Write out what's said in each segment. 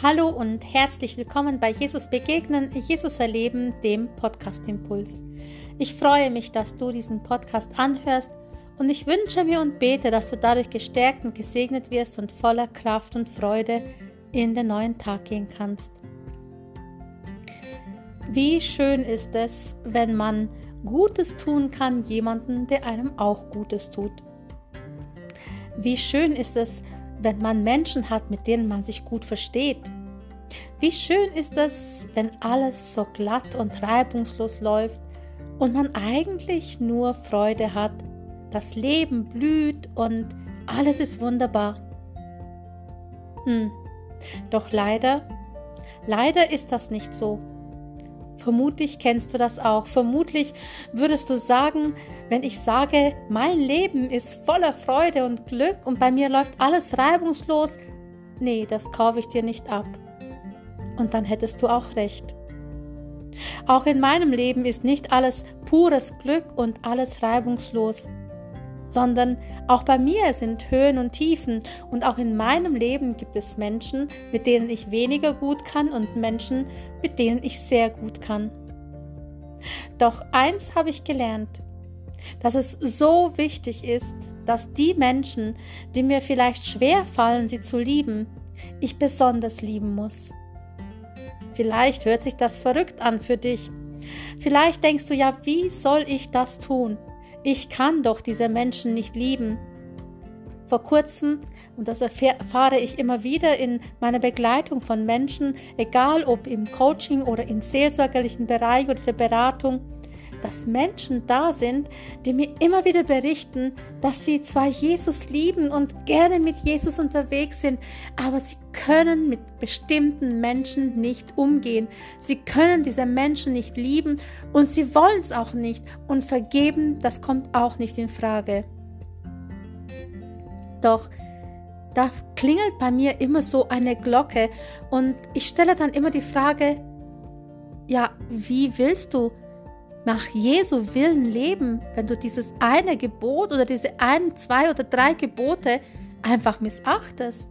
Hallo und herzlich willkommen bei Jesus Begegnen, Jesus Erleben, dem Podcast Impuls. Ich freue mich, dass du diesen Podcast anhörst und ich wünsche mir und bete, dass du dadurch gestärkt und gesegnet wirst und voller Kraft und Freude in den neuen Tag gehen kannst. Wie schön ist es, wenn man Gutes tun kann jemandem, der einem auch Gutes tut. Wie schön ist es, wenn man Menschen hat, mit denen man sich gut versteht. Wie schön ist es, wenn alles so glatt und reibungslos läuft und man eigentlich nur Freude hat, das Leben blüht und alles ist wunderbar. Hm, doch leider, leider ist das nicht so. Vermutlich kennst du das auch. Vermutlich würdest du sagen, wenn ich sage, mein Leben ist voller Freude und Glück und bei mir läuft alles reibungslos, nee, das kaufe ich dir nicht ab. Und dann hättest du auch recht. Auch in meinem Leben ist nicht alles pures Glück und alles reibungslos sondern auch bei mir sind Höhen und Tiefen und auch in meinem Leben gibt es Menschen, mit denen ich weniger gut kann und Menschen, mit denen ich sehr gut kann. Doch eins habe ich gelernt, dass es so wichtig ist, dass die Menschen, die mir vielleicht schwer fallen, sie zu lieben, ich besonders lieben muss. Vielleicht hört sich das verrückt an für dich. Vielleicht denkst du ja, wie soll ich das tun? Ich kann doch diese Menschen nicht lieben. Vor kurzem, und das erfahre ich immer wieder in meiner Begleitung von Menschen, egal ob im Coaching oder im seelsorgerlichen Bereich oder der Beratung, dass Menschen da sind, die mir immer wieder berichten, dass sie zwar Jesus lieben und gerne mit Jesus unterwegs sind, aber sie können mit bestimmten Menschen nicht umgehen. Sie können diese Menschen nicht lieben und sie wollen es auch nicht und vergeben, das kommt auch nicht in Frage. Doch da klingelt bei mir immer so eine Glocke und ich stelle dann immer die Frage, ja, wie willst du nach Jesu Willen leben, wenn du dieses eine Gebot oder diese ein, zwei oder drei Gebote einfach missachtest.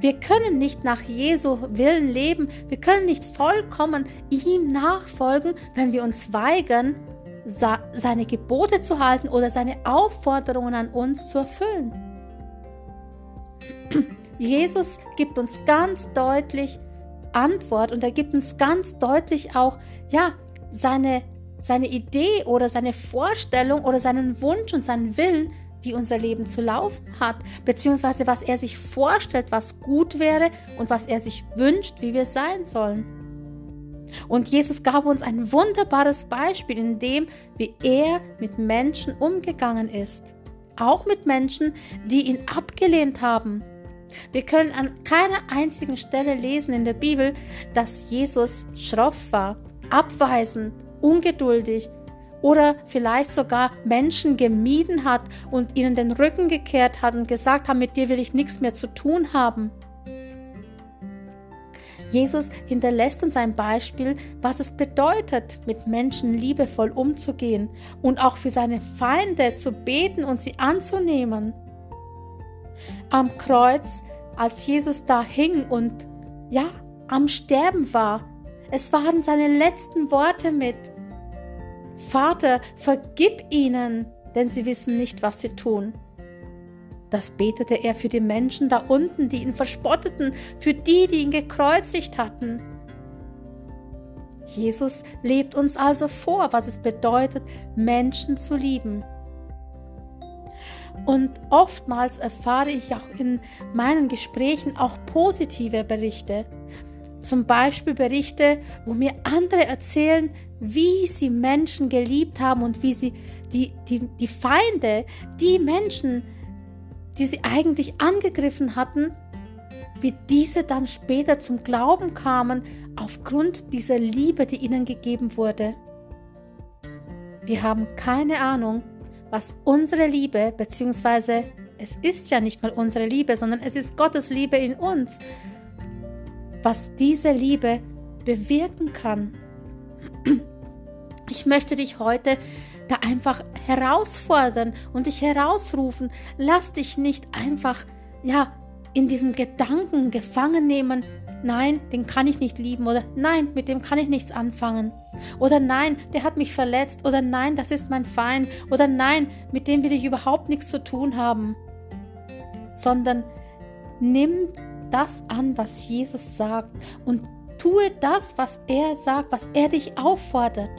Wir können nicht nach Jesu Willen leben, wir können nicht vollkommen ihm nachfolgen, wenn wir uns weigern, seine Gebote zu halten oder seine Aufforderungen an uns zu erfüllen. Jesus gibt uns ganz deutlich Antwort und er gibt uns ganz deutlich auch, ja, seine, seine Idee oder seine Vorstellung oder seinen Wunsch und seinen Willen, wie unser Leben zu laufen hat, beziehungsweise was er sich vorstellt, was gut wäre und was er sich wünscht, wie wir sein sollen. Und Jesus gab uns ein wunderbares Beispiel, in dem, wie er mit Menschen umgegangen ist. Auch mit Menschen, die ihn abgelehnt haben. Wir können an keiner einzigen Stelle lesen in der Bibel, dass Jesus schroff war, abweisend, ungeduldig oder vielleicht sogar Menschen gemieden hat und ihnen den Rücken gekehrt hat und gesagt hat, mit dir will ich nichts mehr zu tun haben. Jesus hinterlässt uns ein Beispiel, was es bedeutet, mit Menschen liebevoll umzugehen und auch für seine Feinde zu beten und sie anzunehmen. Am Kreuz, als Jesus da hing und ja, am Sterben war, es waren seine letzten Worte mit. Vater, vergib ihnen, denn sie wissen nicht, was sie tun. Das betete er für die Menschen da unten, die ihn verspotteten, für die, die ihn gekreuzigt hatten. Jesus lebt uns also vor, was es bedeutet, Menschen zu lieben. Und oftmals erfahre ich auch in meinen Gesprächen auch positive Berichte. Zum Beispiel Berichte, wo mir andere erzählen, wie sie Menschen geliebt haben und wie sie die, die, die Feinde, die Menschen, die sie eigentlich angegriffen hatten, wie diese dann später zum Glauben kamen aufgrund dieser Liebe, die ihnen gegeben wurde. Wir haben keine Ahnung, was unsere Liebe, beziehungsweise es ist ja nicht mal unsere Liebe, sondern es ist Gottes Liebe in uns, was diese Liebe bewirken kann. Ich möchte dich heute da einfach herausfordern und dich herausrufen. Lass dich nicht einfach, ja, in diesem Gedanken gefangen nehmen, nein, den kann ich nicht lieben oder nein, mit dem kann ich nichts anfangen oder nein, der hat mich verletzt oder nein, das ist mein Feind oder nein, mit dem will ich überhaupt nichts zu tun haben, sondern nimm das an, was Jesus sagt und tue das, was er sagt, was er dich auffordert.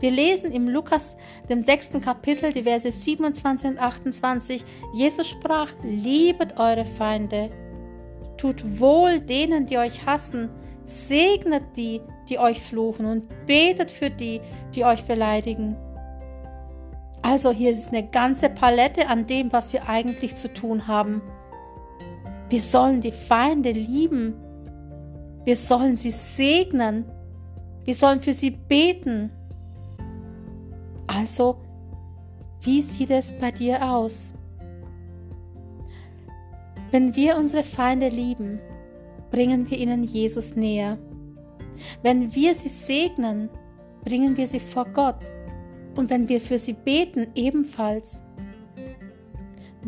Wir lesen im Lukas, dem sechsten Kapitel, die Verse 27 und 28, Jesus sprach, liebet eure Feinde, tut wohl denen, die euch hassen, segnet die, die euch fluchen und betet für die, die euch beleidigen. Also hier ist eine ganze Palette an dem, was wir eigentlich zu tun haben. Wir sollen die Feinde lieben. Wir sollen sie segnen. Wir sollen für sie beten. Also, wie sieht es bei dir aus? Wenn wir unsere Feinde lieben, bringen wir ihnen Jesus näher. Wenn wir sie segnen, bringen wir sie vor Gott. Und wenn wir für sie beten, ebenfalls.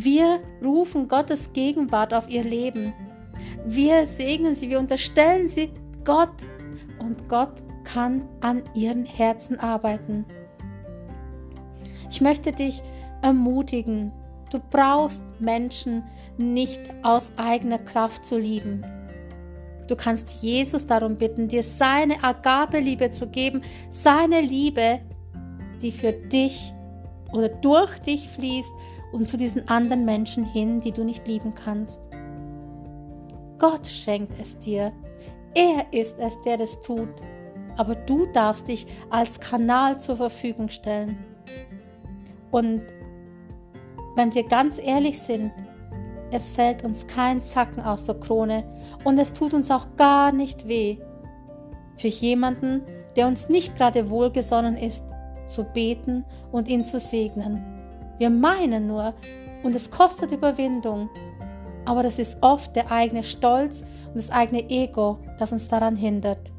Wir rufen Gottes Gegenwart auf ihr Leben. Wir segnen sie, wir unterstellen sie Gott. Und Gott kann an ihren Herzen arbeiten. Ich möchte dich ermutigen, du brauchst Menschen nicht aus eigener Kraft zu lieben. Du kannst Jesus darum bitten, dir seine Agabeliebe zu geben, seine Liebe, die für dich oder durch dich fließt und zu diesen anderen Menschen hin, die du nicht lieben kannst. Gott schenkt es dir. Er ist es, der das tut. Aber du darfst dich als Kanal zur Verfügung stellen. Und wenn wir ganz ehrlich sind, es fällt uns kein Zacken aus der Krone und es tut uns auch gar nicht weh, für jemanden, der uns nicht gerade wohlgesonnen ist, zu beten und ihn zu segnen. Wir meinen nur, und es kostet Überwindung, aber das ist oft der eigene Stolz und das eigene Ego, das uns daran hindert.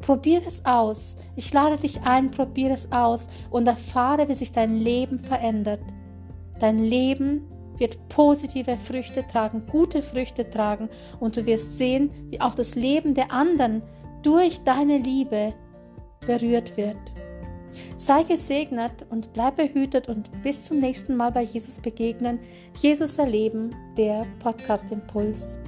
Probier es aus. Ich lade dich ein, probier es aus und erfahre, wie sich dein Leben verändert. Dein Leben wird positive Früchte tragen, gute Früchte tragen und du wirst sehen, wie auch das Leben der anderen durch deine Liebe berührt wird. Sei gesegnet und bleib behütet und bis zum nächsten Mal bei Jesus begegnen. Jesus erleben, der Podcast Impuls.